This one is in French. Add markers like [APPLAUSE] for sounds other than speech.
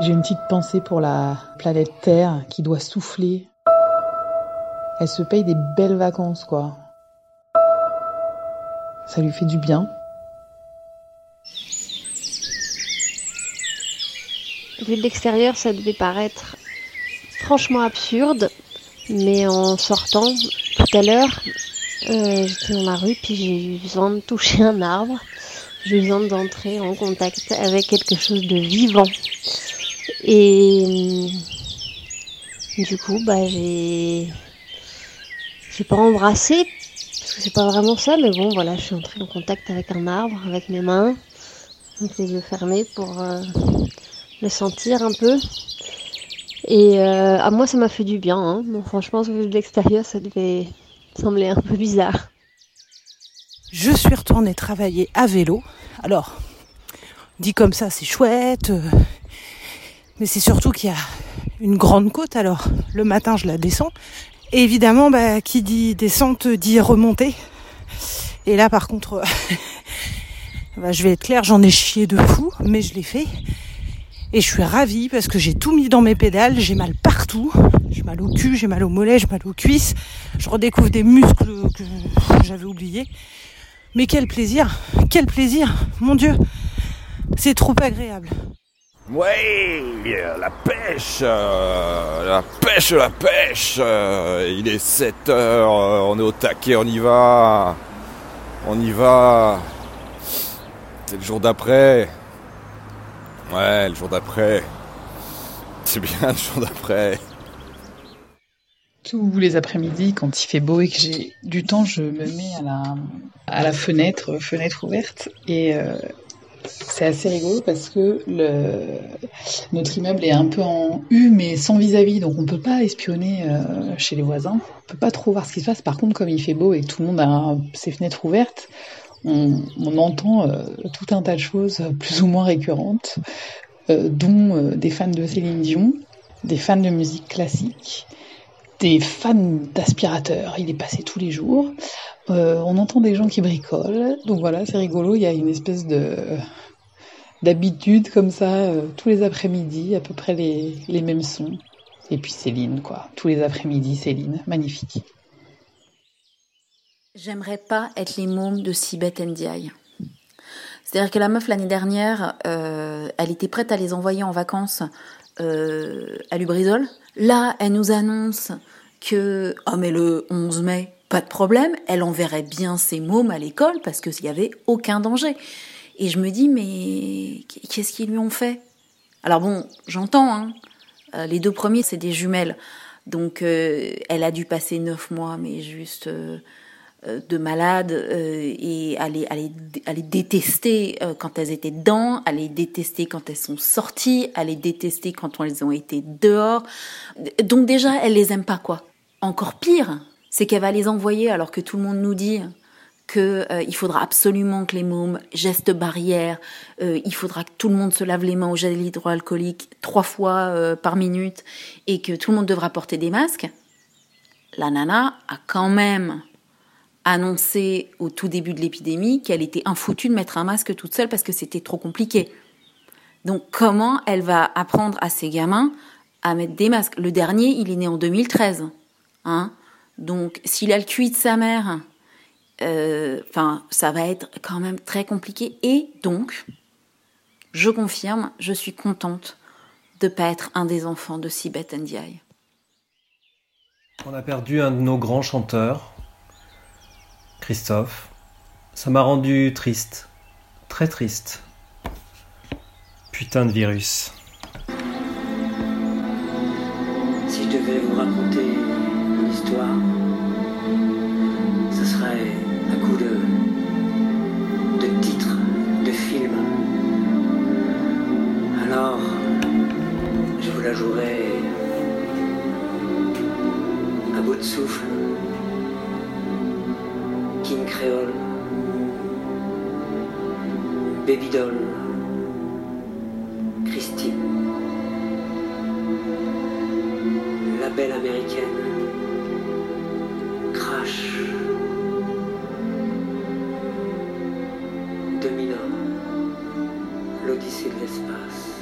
J'ai une petite pensée pour la planète Terre qui doit souffler. Elle se paye des belles vacances, quoi. Ça lui fait du bien. Vu de l'extérieur, ça devait paraître franchement absurde, mais en sortant tout à l'heure, euh, j'étais dans la rue, puis j'ai eu besoin de toucher un arbre. J'ai eu besoin d'entrer en contact avec quelque chose de vivant. Et euh, du coup, bah, j'ai, j'ai pas embrassé, parce que c'est pas vraiment ça, mais bon, voilà, je suis entrée en contact avec un arbre, avec mes mains, avec les yeux fermés pour euh, le sentir un peu. Et euh, à moi, ça m'a fait du bien. Hein. Franchement, vu de l'extérieur, ça devait sembler un peu bizarre. Je suis retournée travailler à vélo. Alors, dit comme ça, c'est chouette. Mais c'est surtout qu'il y a une grande côte, alors le matin je la descends. Et évidemment, bah, qui dit descente dit remontée. Et là par contre, [LAUGHS] bah, je vais être clair, j'en ai chié de fou, mais je l'ai fait. Et je suis ravie parce que j'ai tout mis dans mes pédales, j'ai mal partout. J'ai mal au cul, j'ai mal au mollet, j'ai mal aux cuisses. Je redécouvre des muscles que j'avais oubliés. Mais quel plaisir, quel plaisir, mon Dieu, c'est trop agréable. Ouais, la pêche, euh, la pêche, la pêche. Euh, il est 7 heures, euh, on est au taquet, on y va. On y va. C'est le jour d'après. Ouais, le jour d'après. C'est bien le jour d'après. Tous les après-midi, quand il fait beau et que j'ai du temps, je me mets à la, à la fenêtre, fenêtre ouverte, et c'est assez rigolo parce que notre immeuble est un peu en U, mais sans vis-à-vis, donc on peut pas espionner euh, chez les voisins. On peut pas trop voir ce qui se passe. Par contre, comme il fait beau et tout le monde a ses fenêtres ouvertes, on, entend euh, tout un tas de choses plus ou moins récurrentes, euh, dont des fans de Céline Dion, des fans de musique classique, des fans d'aspirateurs. Il est passé tous les jours. Euh, on entend des gens qui bricolent. Donc voilà, c'est rigolo. Il y a une espèce de d'habitude comme ça euh, tous les après-midi, à peu près les, les mêmes sons. Et puis Céline, quoi. Tous les après-midi, Céline. Magnifique. J'aimerais pas être les mômes de Sibeth Ndiaye. C'est-à-dire que la meuf l'année dernière, euh, elle était prête à les envoyer en vacances à Lubrizol. Là, elle nous annonce que, oh mais le 11 mai, pas de problème, elle enverrait bien ses mômes à l'école parce qu'il n'y avait aucun danger. Et je me dis, mais qu'est-ce qu'ils lui ont fait? Alors bon, j'entends, hein, euh, les deux premiers, c'est des jumelles. Donc euh, elle a dû passer neuf mois, mais juste euh, de malade, et à les, détester quand elles étaient dedans, à les détester quand elles sont sorties, à les détester quand elles ont été dehors. Donc déjà, elle les aime pas, quoi. Encore pire, c'est qu'elle va les envoyer alors que tout le monde nous dit qu'il euh, faudra absolument que les mômes gestes barrières, euh, il faudra que tout le monde se lave les mains au gel hydroalcoolique trois fois euh, par minute et que tout le monde devra porter des masques. La nana a quand même annoncé au tout début de l'épidémie qu'elle était infoutue de mettre un masque toute seule parce que c'était trop compliqué. Donc comment elle va apprendre à ses gamins à mettre des masques? Le dernier, il est né en 2013. Hein Donc, s'il a le cuit de sa mère, euh, ça va être quand même très compliqué. Et donc, je confirme, je suis contente de ne pas être un des enfants de Sibeth Ndiaye. On a perdu un de nos grands chanteurs, Christophe. Ça m'a rendu triste, très triste. Putain de virus. Si je devais vous raconter une histoire, ce serait un coup de, de titre de film. Alors, je vous la jouerai à bout de souffle. King Creole, Baby Doll, Christine. belle américaine. Crash. 2001. L'Odyssée de l'espace.